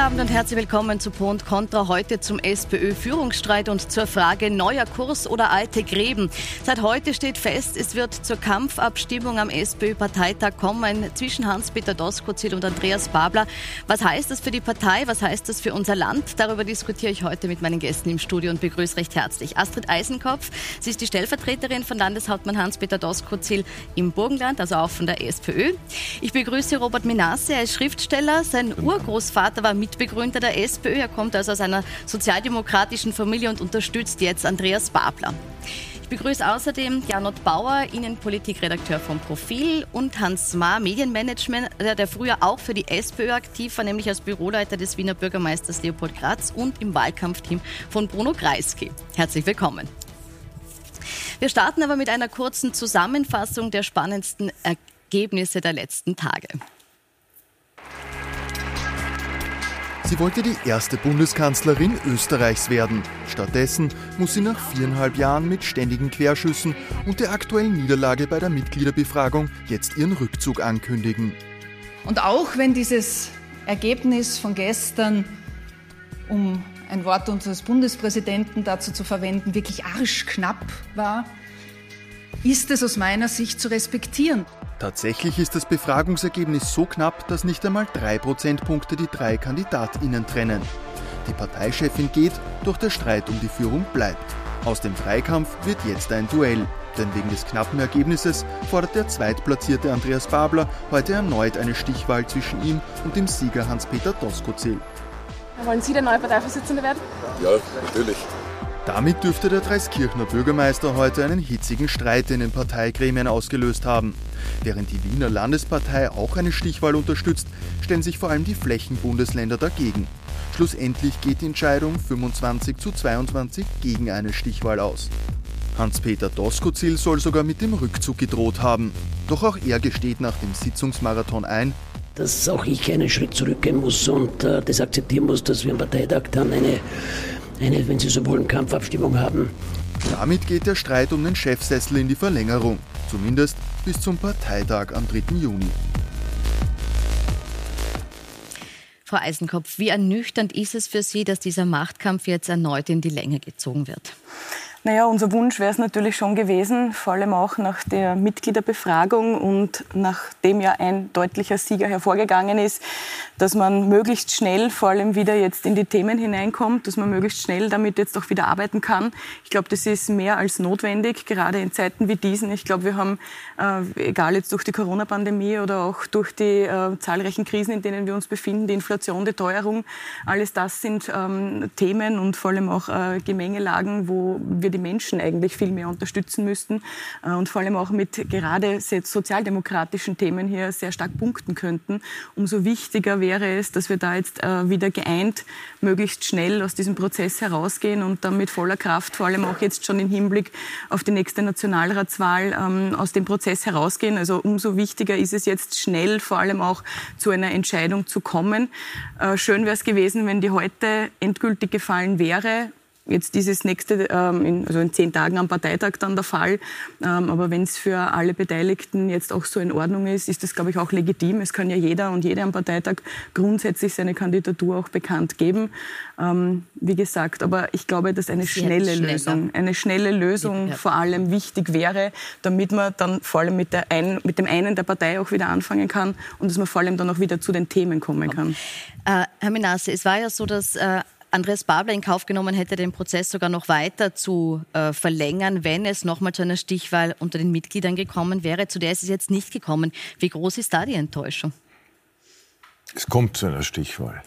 Abend und herzlich willkommen zu Po und Contra. Heute zum SPÖ-Führungsstreit und zur Frage neuer Kurs oder alte Gräben. Seit heute steht fest, es wird zur Kampfabstimmung am SPÖ-Parteitag kommen zwischen Hans-Peter Doskozil und Andreas Babler. Was heißt das für die Partei? Was heißt das für unser Land? Darüber diskutiere ich heute mit meinen Gästen im Studio und begrüße recht herzlich Astrid Eisenkopf. Sie ist die Stellvertreterin von Landeshauptmann Hans-Peter Doskozil im Burgenland, also auch von der SPÖ. Ich begrüße Robert Minasse, er ist Schriftsteller. Sein Urgroßvater war Mitbegründer der SPÖ. Er kommt also aus einer sozialdemokratischen Familie und unterstützt jetzt Andreas Babler. Ich begrüße außerdem Janot Bauer, Innenpolitikredakteur vom Profil und Hans Ma, Medienmanagement, der früher auch für die SPÖ aktiv war, nämlich als Büroleiter des Wiener Bürgermeisters Leopold Graz und im Wahlkampfteam von Bruno Kreisky. Herzlich willkommen. Wir starten aber mit einer kurzen Zusammenfassung der spannendsten Ergebnisse der letzten Tage. Sie wollte die erste Bundeskanzlerin Österreichs werden. Stattdessen muss sie nach viereinhalb Jahren mit ständigen Querschüssen und der aktuellen Niederlage bei der Mitgliederbefragung jetzt ihren Rückzug ankündigen. Und auch wenn dieses Ergebnis von gestern, um ein Wort unseres Bundespräsidenten dazu zu verwenden, wirklich arschknapp war, ist es aus meiner Sicht zu respektieren. Tatsächlich ist das Befragungsergebnis so knapp, dass nicht einmal drei Prozentpunkte die drei KandidatInnen trennen. Die Parteichefin geht, doch der Streit um die Führung bleibt. Aus dem Dreikampf wird jetzt ein Duell. Denn wegen des knappen Ergebnisses fordert der zweitplatzierte Andreas Babler heute erneut eine Stichwahl zwischen ihm und dem Sieger Hans-Peter Doskozil. Wollen Sie der neue Parteivorsitzende werden? Ja, natürlich. Damit dürfte der Dreiskirchner Bürgermeister heute einen hitzigen Streit in den Parteigremien ausgelöst haben. Während die Wiener Landespartei auch eine Stichwahl unterstützt, stellen sich vor allem die Flächenbundesländer dagegen. Schlussendlich geht die Entscheidung 25 zu 22 gegen eine Stichwahl aus. Hans-Peter Doskozil soll sogar mit dem Rückzug gedroht haben. Doch auch er gesteht nach dem Sitzungsmarathon ein, dass auch ich einen Schritt zurückgehen muss und äh, das akzeptieren muss, dass wir am Parteitag dann eine eine, wenn Sie so wollen, Kampfabstimmung haben. Damit geht der Streit um den Chefsessel in die Verlängerung, zumindest bis zum Parteitag am 3. Juni. Frau Eisenkopf, wie ernüchternd ist es für Sie, dass dieser Machtkampf jetzt erneut in die Länge gezogen wird? Naja, unser Wunsch wäre es natürlich schon gewesen, vor allem auch nach der Mitgliederbefragung und nachdem ja ein deutlicher Sieger hervorgegangen ist, dass man möglichst schnell vor allem wieder jetzt in die Themen hineinkommt, dass man möglichst schnell damit jetzt auch wieder arbeiten kann. Ich glaube, das ist mehr als notwendig, gerade in Zeiten wie diesen. Ich glaube, wir haben, äh, egal jetzt durch die Corona-Pandemie oder auch durch die äh, zahlreichen Krisen, in denen wir uns befinden, die Inflation, die Teuerung, alles das sind ähm, Themen und vor allem auch äh, Gemengelagen, wo wir wir die Menschen eigentlich viel mehr unterstützen müssten äh, und vor allem auch mit gerade sozialdemokratischen Themen hier sehr stark punkten könnten. Umso wichtiger wäre es, dass wir da jetzt äh, wieder geeint möglichst schnell aus diesem Prozess herausgehen und dann mit voller Kraft, vor allem auch jetzt schon im Hinblick auf die nächste Nationalratswahl, ähm, aus dem Prozess herausgehen. Also umso wichtiger ist es jetzt schnell vor allem auch zu einer Entscheidung zu kommen. Äh, schön wäre es gewesen, wenn die heute endgültig gefallen wäre jetzt dieses nächste, ähm, in, also in zehn Tagen am Parteitag dann der Fall. Ähm, aber wenn es für alle Beteiligten jetzt auch so in Ordnung ist, ist das, glaube ich, auch legitim. Es kann ja jeder und jede am Parteitag grundsätzlich seine Kandidatur auch bekannt geben. Ähm, wie gesagt, aber ich glaube, dass eine schnelle Lösung, eine schnelle Lösung ja. vor allem wichtig wäre, damit man dann vor allem mit, der ein, mit dem einen der Partei auch wieder anfangen kann und dass man vor allem dann auch wieder zu den Themen kommen kann. Äh, Herr Minasse, es war ja so, dass äh, Andreas Babler in Kauf genommen hätte, den Prozess sogar noch weiter zu äh, verlängern, wenn es nochmal zu einer Stichwahl unter den Mitgliedern gekommen wäre. Zu der ist es jetzt nicht gekommen. Wie groß ist da die Enttäuschung? Es kommt zu einer Stichwahl.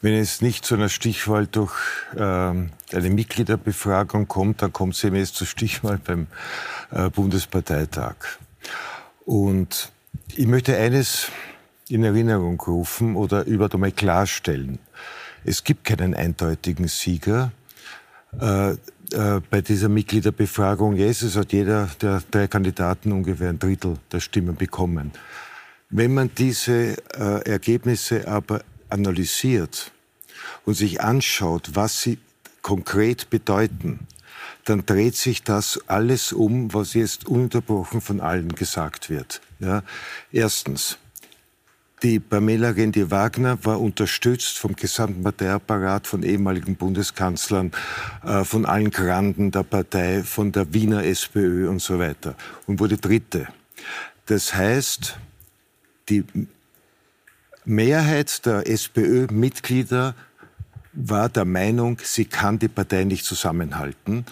Wenn es nicht zu einer Stichwahl durch ähm, eine Mitgliederbefragung kommt, dann kommt es eben erst zur Stichwahl beim äh, Bundesparteitag. Und ich möchte eines in Erinnerung rufen oder über einmal klarstellen. Es gibt keinen eindeutigen Sieger. Äh, äh, bei dieser Mitgliederbefragung, yes, es hat jeder der drei Kandidaten ungefähr ein Drittel der Stimmen bekommen. Wenn man diese äh, Ergebnisse aber analysiert und sich anschaut, was sie konkret bedeuten, dann dreht sich das alles um, was jetzt ununterbrochen von allen gesagt wird. Ja? Erstens, Die Pamela Rendi-Wagner war unterstützt vom gesamten Parteiapparat, von ehemaligen Bundeskanzlern, äh, von allen Granden der Partei, von der Wiener SPÖ und so weiter und wurde Dritte. Das heißt, die Mehrheit der SPÖ-Mitglieder war der Meinung, sie kann die Partei nicht zusammenhalten.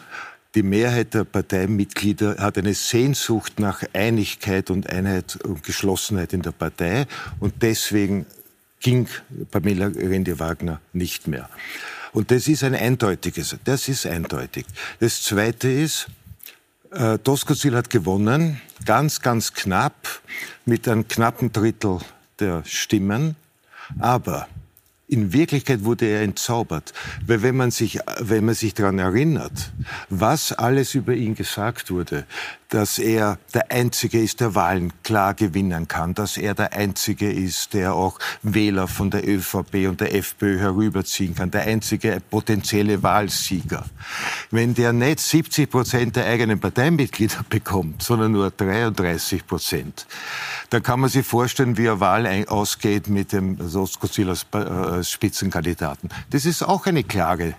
Die Mehrheit der Parteimitglieder hat eine Sehnsucht nach Einigkeit und Einheit und Geschlossenheit in der Partei und deswegen ging Pamela Rendi-Wagner nicht mehr. Und das ist ein eindeutiges, das ist eindeutig. Das Zweite ist, äh, Doskozil hat gewonnen, ganz, ganz knapp, mit einem knappen Drittel der Stimmen. Aber in Wirklichkeit wurde er entzaubert. Weil wenn man sich, wenn man sich daran erinnert, was alles über ihn gesagt wurde, dass er der Einzige ist, der Wahlen klar gewinnen kann, dass er der Einzige ist, der auch Wähler von der ÖVP und der FPÖ herüberziehen kann, der einzige potenzielle Wahlsieger. Wenn der nicht 70 Prozent der eigenen Parteimitglieder bekommt, sondern nur 33 Prozent, dann kann man sich vorstellen, wie eine Wahl ausgeht mit dem Soskozil als äh, Spitzenkandidaten. Das ist auch eine klare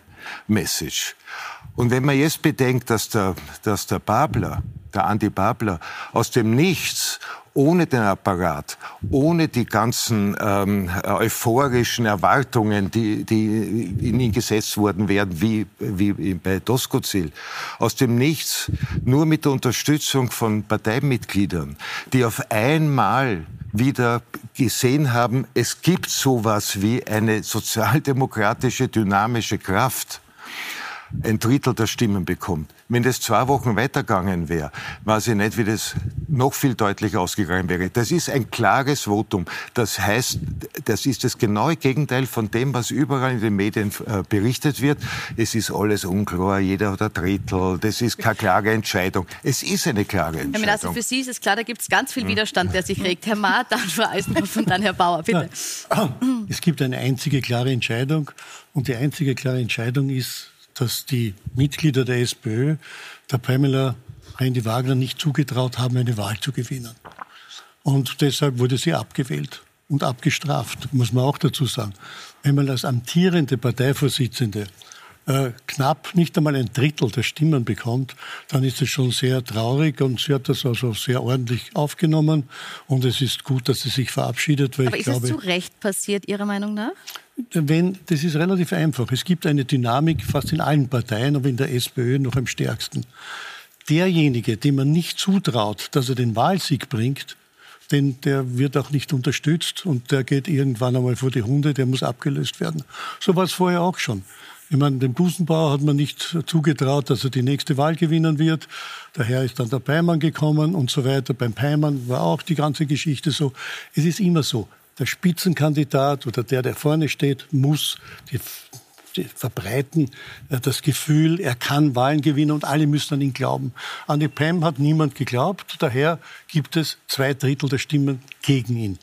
Message. Und wenn man jetzt bedenkt, dass der, dass der Babler der Andi Babler, aus dem Nichts, ohne den Apparat, ohne die ganzen ähm, euphorischen Erwartungen, die, die in ihn gesetzt worden wären, wie, wie bei Doskozil, aus dem Nichts, nur mit der Unterstützung von Parteimitgliedern, die auf einmal wieder gesehen haben, es gibt sowas wie eine sozialdemokratische dynamische Kraft, ein Drittel der Stimmen bekommt. Wenn das zwei Wochen weitergegangen wäre, weiß ich nicht, wie das noch viel deutlicher ausgegangen wäre. Das ist ein klares Votum. Das heißt, das ist das genaue Gegenteil von dem, was überall in den Medien äh, berichtet wird. Es ist alles unklar, jeder hat ein Drittel, das ist keine klare Entscheidung. Es ist eine klare Entscheidung. Herr Minister, für Sie ist es klar, da gibt es ganz viel Widerstand, der sich regt. Herr Ma, dann Frau Eisenhoff und dann Herr Bauer, bitte. Es gibt eine einzige klare Entscheidung und die einzige klare Entscheidung ist, dass die Mitglieder der SPÖ der Pamela Rendi Wagner nicht zugetraut haben, eine Wahl zu gewinnen. Und deshalb wurde sie abgewählt und abgestraft, muss man auch dazu sagen. Wenn man als amtierende Parteivorsitzende äh, knapp nicht einmal ein Drittel der Stimmen bekommt, dann ist es schon sehr traurig und sie hat das also sehr ordentlich aufgenommen und es ist gut, dass sie sich verabschiedet. Weil Aber ist glaube, es zu Recht passiert, Ihrer Meinung nach? Wenn, das ist relativ einfach. Es gibt eine Dynamik fast in allen Parteien, aber in der SPÖ noch am stärksten. Derjenige, dem man nicht zutraut, dass er den Wahlsieg bringt, denn der wird auch nicht unterstützt und der geht irgendwann einmal vor die Hunde, der muss abgelöst werden. So war es vorher auch schon. Ich meine, dem Busenbauer hat man nicht zugetraut, dass er die nächste Wahl gewinnen wird. Daher ist dann der Peimann gekommen und so weiter. Beim Peimann war auch die ganze Geschichte so. Es ist immer so der Spitzenkandidat oder der, der vorne steht, muss die, die verbreiten äh, das Gefühl, er kann Wahlen gewinnen und alle müssen an ihn glauben. An die PEM hat niemand geglaubt, daher gibt es zwei Drittel der Stimmen gegen ihn,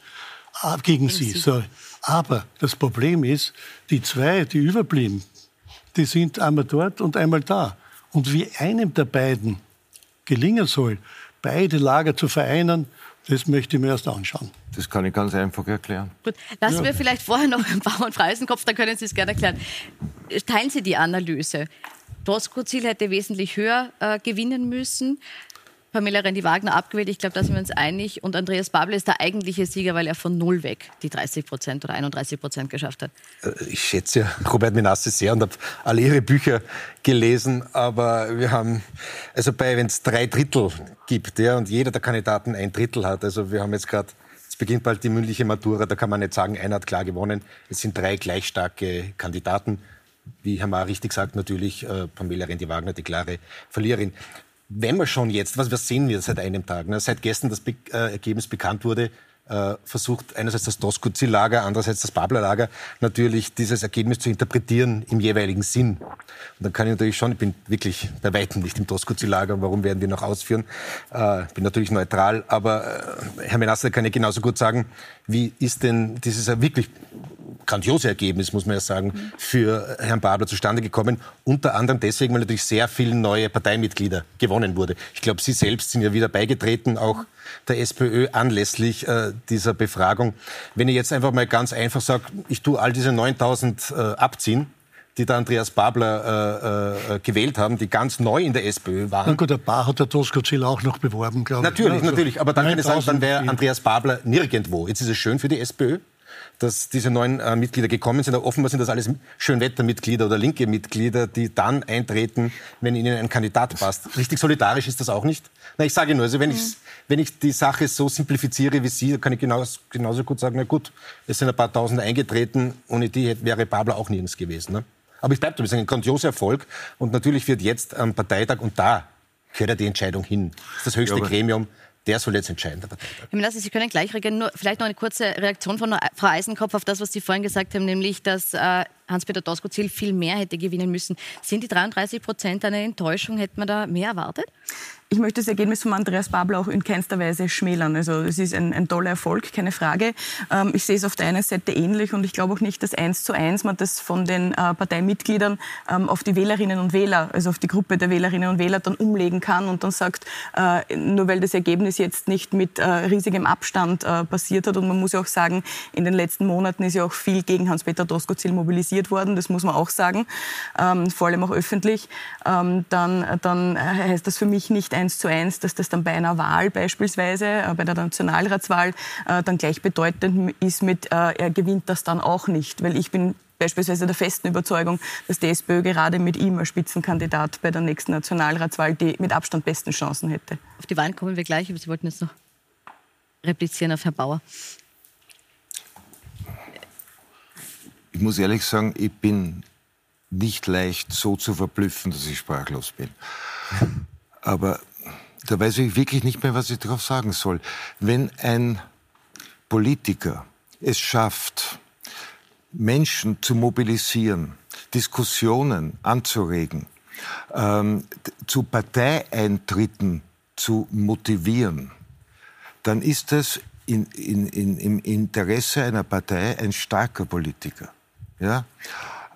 gegen, gegen sie. Sorry. Aber das Problem ist, die zwei, die überblieben, die sind einmal dort und einmal da. Und wie einem der beiden gelingen soll, beide Lager zu vereinen, das möchte ich mir erst anschauen. Das kann ich ganz einfach erklären. Gut, lassen ja. wir vielleicht vorher noch ein paar und Freisenkopf, dann können Sie es gerne erklären. Teilen Sie die Analyse. Doskozil hätte wesentlich höher äh, gewinnen müssen. Pamela Rendi-Wagner abgewählt. Ich glaube, da sind wir uns einig. Und Andreas Babel ist der eigentliche Sieger, weil er von null weg die 30 Prozent oder 31 Prozent geschafft hat. Äh, ich schätze Robert Menasse sehr und habe alle ihre Bücher gelesen. Aber wir haben, also bei, wenn es drei Drittel gibt, ja, und jeder der Kandidaten ein Drittel hat, also wir haben jetzt gerade es beginnt bald die mündliche Matura, da kann man nicht sagen, einer hat klar gewonnen. Es sind drei gleich starke Kandidaten. Wie Herr Mahr richtig sagt, natürlich äh, Pamela Rendi-Wagner die klare Verliererin wenn wir schon jetzt, was, was sehen wir seit einem Tag? Ne? Seit gestern das Be äh, Ergebnis bekannt wurde, äh, versucht einerseits das Doskozil-Lager, andererseits das Babler-Lager natürlich dieses Ergebnis zu interpretieren im jeweiligen Sinn. Und dann kann ich natürlich schon, ich bin wirklich bei weitem nicht im Doskozil-Lager, warum werden wir noch ausführen? Äh, bin natürlich neutral, aber äh, Herr Menasse kann ja genauso gut sagen, wie ist denn, ja wirklich grandiose Ergebnis, muss man ja sagen, für Herrn Babler zustande gekommen. Unter anderem deswegen, weil natürlich sehr viele neue Parteimitglieder gewonnen wurde. Ich glaube, Sie selbst sind ja wieder beigetreten, auch der SPÖ anlässlich äh, dieser Befragung. Wenn ich jetzt einfach mal ganz einfach sage, ich tue all diese 9000 äh, abziehen, die der Andreas Babler äh, äh, gewählt haben, die ganz neu in der SPÖ waren. Na gut, ein paar hat der Tosco-Ziel auch noch beworben, glaube ich. Natürlich, also natürlich. Aber dann kann ich sagen, dann wäre Andreas Babler nirgendwo. Jetzt ist es schön für die SPÖ, dass diese neuen äh, Mitglieder gekommen sind. Aber offenbar sind das alles Schönwettermitglieder oder linke Mitglieder, die dann eintreten, wenn ihnen ein Kandidat passt. Richtig solidarisch ist das auch nicht. Na, ich sage nur, also wenn, mhm. ich, wenn ich die Sache so simplifiziere wie Sie, kann ich genauso, genauso gut sagen, na gut, es sind ein paar Tausend eingetreten, ohne die wäre Babler auch nirgends gewesen. Ne? Aber ich bleibe dabei, es ist ein grandioser Erfolg. Und natürlich wird jetzt am Parteitag, und da gehört ja die Entscheidung hin, das ist das höchste ja, Gremium, der soll jetzt entscheiden. Herr Menasse, Sie können gleich reagieren. Nur vielleicht noch eine kurze Reaktion von Frau Eisenkopf auf das, was Sie vorhin gesagt haben, nämlich, dass äh, Hans-Peter Doskozil viel mehr hätte gewinnen müssen. Sind die 33 Prozent eine Enttäuschung? Hätte man da mehr erwartet? ich möchte das Ergebnis von Andreas Babler auch in keinster Weise schmälern. Also es ist ein, ein toller Erfolg, keine Frage. Ähm, ich sehe es auf der einen Seite ähnlich und ich glaube auch nicht, dass eins zu eins man das von den äh, Parteimitgliedern ähm, auf die Wählerinnen und Wähler, also auf die Gruppe der Wählerinnen und Wähler dann umlegen kann und dann sagt, äh, nur weil das Ergebnis jetzt nicht mit äh, riesigem Abstand äh, passiert hat und man muss ja auch sagen, in den letzten Monaten ist ja auch viel gegen Hans-Peter Doskozil mobilisiert worden, das muss man auch sagen, ähm, vor allem auch öffentlich, ähm, dann, dann heißt das für mich nicht eins zu eins, dass das dann bei einer Wahl beispielsweise, äh, bei der Nationalratswahl, äh, dann gleichbedeutend ist mit, äh, er gewinnt das dann auch nicht. Weil ich bin beispielsweise der festen Überzeugung, dass die SPÖ gerade mit ihm als Spitzenkandidat bei der nächsten Nationalratswahl die mit Abstand besten Chancen hätte. Auf die Wahlen kommen wir gleich, aber Sie wollten jetzt noch replizieren auf Herrn Bauer. Ich muss ehrlich sagen, ich bin nicht leicht so zu verblüffen, dass ich sprachlos bin. Aber da weiß ich wirklich nicht mehr, was ich darauf sagen soll. Wenn ein Politiker es schafft, Menschen zu mobilisieren, Diskussionen anzuregen, ähm, zu Parteieintritten zu motivieren, dann ist das in, in, in, im Interesse einer Partei ein starker Politiker. Ja?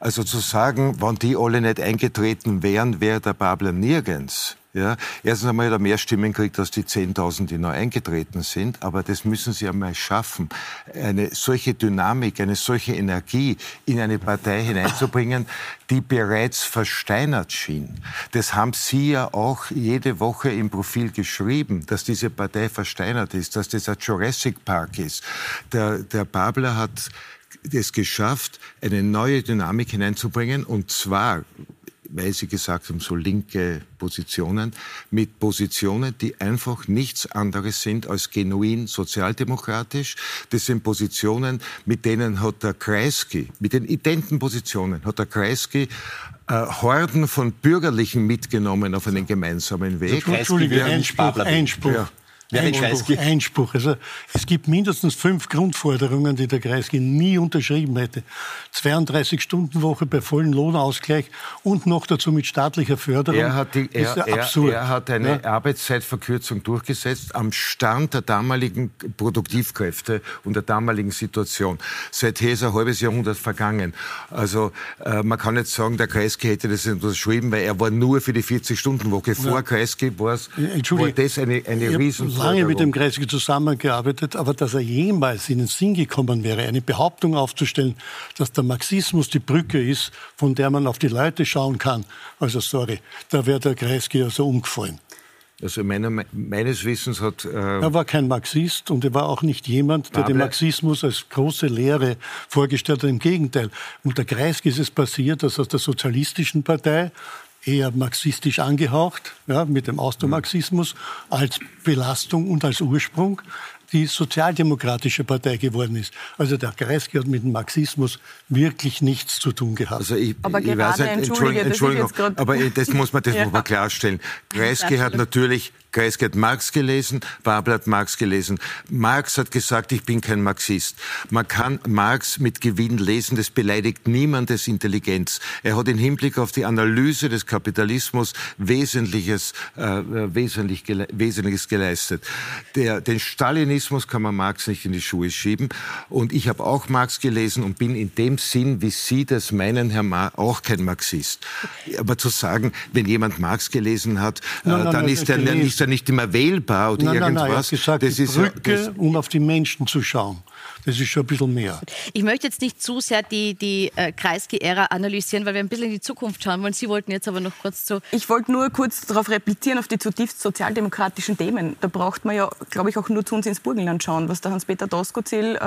Also zu sagen, wenn die alle nicht eingetreten wären, wäre der Babler nirgends. Ja, erstens einmal hat er mehr Stimmen gekriegt als die 10.000, die neu eingetreten sind, aber das müssen sie einmal schaffen, eine solche Dynamik, eine solche Energie in eine Partei hineinzubringen, die bereits versteinert schien. Das haben Sie ja auch jede Woche im Profil geschrieben, dass diese Partei versteinert ist, dass das ein Jurassic Park ist. Der, der Babler hat es geschafft, eine neue Dynamik hineinzubringen, und zwar weil Sie gesagt haben, so linke Positionen, mit Positionen, die einfach nichts anderes sind als genuin sozialdemokratisch. Das sind Positionen, mit denen hat der Kreisky, mit den identen Positionen, hat der Kreisky äh, Horden von Bürgerlichen mitgenommen auf einen gemeinsamen Weg. Entschuldige, Einspruch, Einspruch. Ja. Einspruch, Einspruch. Also es gibt mindestens fünf Grundforderungen, die der Kreisky nie unterschrieben hätte. 32-Stunden-Woche bei vollem Lohnausgleich und noch dazu mit staatlicher Förderung. Er hat, die, er, ja er, er hat eine ja. Arbeitszeitverkürzung durchgesetzt am Stand der damaligen Produktivkräfte und der damaligen Situation. Seither ist ein halbes Jahrhundert vergangen. Also äh, man kann nicht sagen, der Kreisky hätte das nicht unterschrieben, weil er war nur für die 40-Stunden-Woche. Vor ja. Kreisky war es das eine, eine riesen lange mit dem Kreisky zusammengearbeitet, aber dass er jemals in den Sinn gekommen wäre, eine Behauptung aufzustellen, dass der Marxismus die Brücke ist, von der man auf die Leute schauen kann, also sorry, da wäre der Kreisky also umgefallen. Also meiner, meines Wissens hat... Äh er war kein Marxist und er war auch nicht jemand, der den Marxismus als große Lehre vorgestellt hat. Im Gegenteil. Unter Kreisky ist es passiert, dass aus der Sozialistischen Partei eher marxistisch angehaucht, ja, mit dem Austromarxismus als Belastung und als Ursprung die Sozialdemokratische Partei geworden ist. Also der Kreisky hat mit dem Marxismus wirklich nichts zu tun gehabt. Also ich, aber ich gerade, weiß nicht, Entschuldigung, Entschuldigung aber das muss man, das muss man klarstellen. Kreisky hat natürlich Kreisky hat Marx gelesen, Babel hat Marx gelesen. Marx hat gesagt, ich bin kein Marxist. Man kann Marx mit Gewinn lesen, das beleidigt niemandes Intelligenz. Er hat im Hinblick auf die Analyse des Kapitalismus Wesentliches, äh, wesentlich, Wesentliches geleistet. Der, den Stalinismus kann man Marx nicht in die Schuhe schieben. Und ich habe auch Marx gelesen und bin in dem Sinn, wie Sie das meinen, Herr Ma, auch kein Marxist. Aber zu sagen, wenn jemand Marx gelesen hat, nein, äh, nein, dann ist, er, ist er nicht immer wählbar oder nein, irgendwas. Nein, nein, er hat gesagt, das die Brücke, ist, das, um auf die Menschen zu schauen. Das ist schon ein bisschen mehr. Ich möchte jetzt nicht zu sehr die, die äh, Kreisky-Ära analysieren, weil wir ein bisschen in die Zukunft schauen wollen. Sie wollten jetzt aber noch kurz zu. Ich wollte nur kurz darauf replizieren, auf die zutiefst sozialdemokratischen Themen. Da braucht man ja, glaube ich, auch nur zu uns ins Burgenland schauen, was der Hans-Peter Doskozil äh,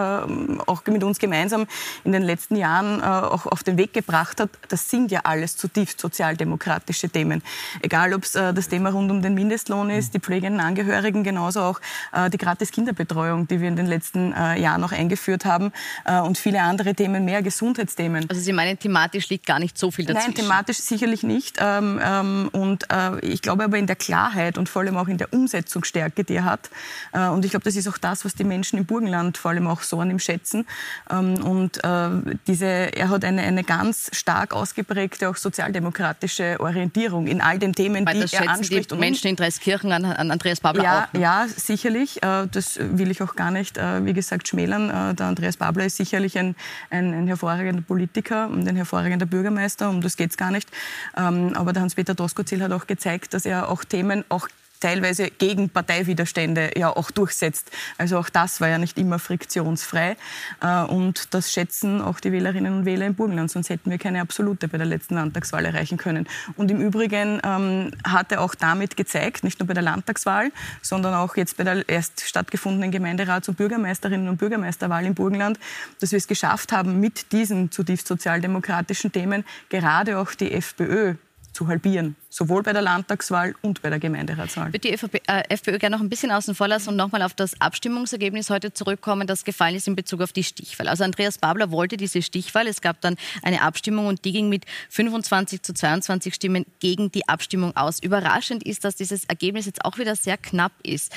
auch mit uns gemeinsam in den letzten Jahren äh, auch auf den Weg gebracht hat. Das sind ja alles zutiefst sozialdemokratische Themen. Egal, ob es äh, das Thema rund um den Mindestlohn ist, die pflegenden Angehörigen, genauso auch äh, die gratis Kinderbetreuung, die wir in den letzten äh, Jahren noch eingeführt haben äh, und viele andere Themen mehr, Gesundheitsthemen. Also Sie meinen, thematisch liegt gar nicht so viel dazwischen? Nein, thematisch sicherlich nicht. Ähm, ähm, und äh, ich glaube aber in der Klarheit und vor allem auch in der Umsetzungsstärke, die er hat. Äh, und ich glaube, das ist auch das, was die Menschen im Burgenland vor allem auch so an ihm schätzen. Ähm, und äh, diese, er hat eine, eine ganz stark ausgeprägte, auch sozialdemokratische Orientierung in all den Themen, Weil die er anspricht. Die Menschen in Dreiskirchen an, an Andreas Babler ja, auch. Ne? Ja, sicherlich. Äh, das will ich auch gar nicht, äh, wie gesagt, schmälern. Äh, der Andreas Babler ist sicherlich ein, ein, ein hervorragender Politiker und ein hervorragender Bürgermeister, um das geht es gar nicht. Ähm, aber der Hans-Peter Doskozil hat auch gezeigt, dass er auch Themen auch teilweise gegen Parteiwiderstände ja auch durchsetzt. Also auch das war ja nicht immer friktionsfrei. Äh, und das schätzen auch die Wählerinnen und Wähler im Burgenland, sonst hätten wir keine absolute bei der letzten Landtagswahl erreichen können. Und im Übrigen ähm, hat er auch damit gezeigt, nicht nur bei der Landtagswahl, sondern auch jetzt bei der erst stattgefundenen Gemeinderats- und Bürgermeisterinnen und Bürgermeisterwahl im Burgenland, dass wir es geschafft haben, mit diesen zutiefst sozialdemokratischen Themen gerade auch die FPÖ zu halbieren, sowohl bei der Landtagswahl und bei der Gemeinderatswahl. Ich würde die FPÖ, äh, FPÖ gerne noch ein bisschen außen vor lassen und nochmal auf das Abstimmungsergebnis heute zurückkommen, das gefallen ist in Bezug auf die Stichwahl. Also Andreas Babler wollte diese Stichwahl. Es gab dann eine Abstimmung und die ging mit 25 zu 22 Stimmen gegen die Abstimmung aus. Überraschend ist, dass dieses Ergebnis jetzt auch wieder sehr knapp ist.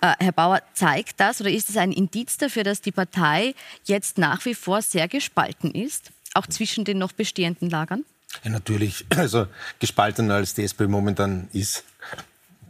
Äh, Herr Bauer, zeigt das oder ist es ein Indiz dafür, dass die Partei jetzt nach wie vor sehr gespalten ist, auch zwischen den noch bestehenden Lagern? Ja, natürlich. Also gespaltener als die SPÖ momentan ist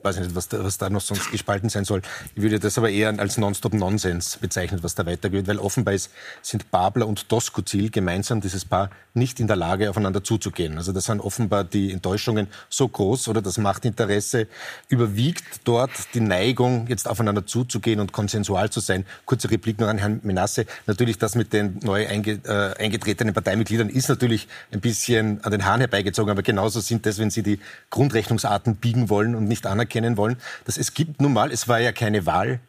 weiß nicht, was da, was da noch sonst gespalten sein soll. Ich würde das aber eher als Nonstop-Nonsens bezeichnen, was da weitergeht, weil offenbar ist, sind Babler und Doskozil gemeinsam, dieses Paar, nicht in der Lage, aufeinander zuzugehen. Also da sind offenbar die Enttäuschungen so groß oder das Machtinteresse überwiegt dort die Neigung, jetzt aufeinander zuzugehen und konsensual zu sein. Kurze Replik noch an Herrn Menasse. Natürlich, das mit den neu einge, äh, eingetretenen Parteimitgliedern ist natürlich ein bisschen an den Haaren herbeigezogen, aber genauso sind das, wenn Sie die Grundrechnungsarten biegen wollen und nicht anerkennen, erkennen wollen, dass es gibt nun mal, es war ja keine Wahl,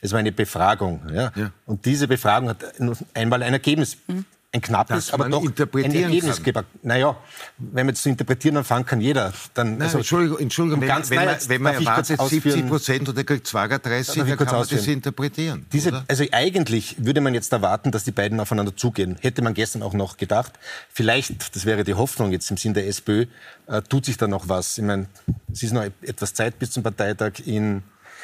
es war eine Befragung. Ja? ja. Und diese Befragung hat einmal ein Ergebnis. Mhm ein knappes, aber doch ein Ergebnis gebracht. Naja, wenn man es zu interpretieren anfangen kann jeder, dann... Nein, also, Entschuldigung, Entschuldigung wenn, ganz, wenn, man, wenn man erwartet 70 Prozent oder kriegt 32, dann kann man das interpretieren. Diese, also eigentlich würde man jetzt erwarten, dass die beiden aufeinander zugehen. Hätte man gestern auch noch gedacht. Vielleicht, das wäre die Hoffnung jetzt im Sinn der SPÖ, äh, tut sich da noch was. Ich meine, es ist noch etwas Zeit bis zum Parteitag in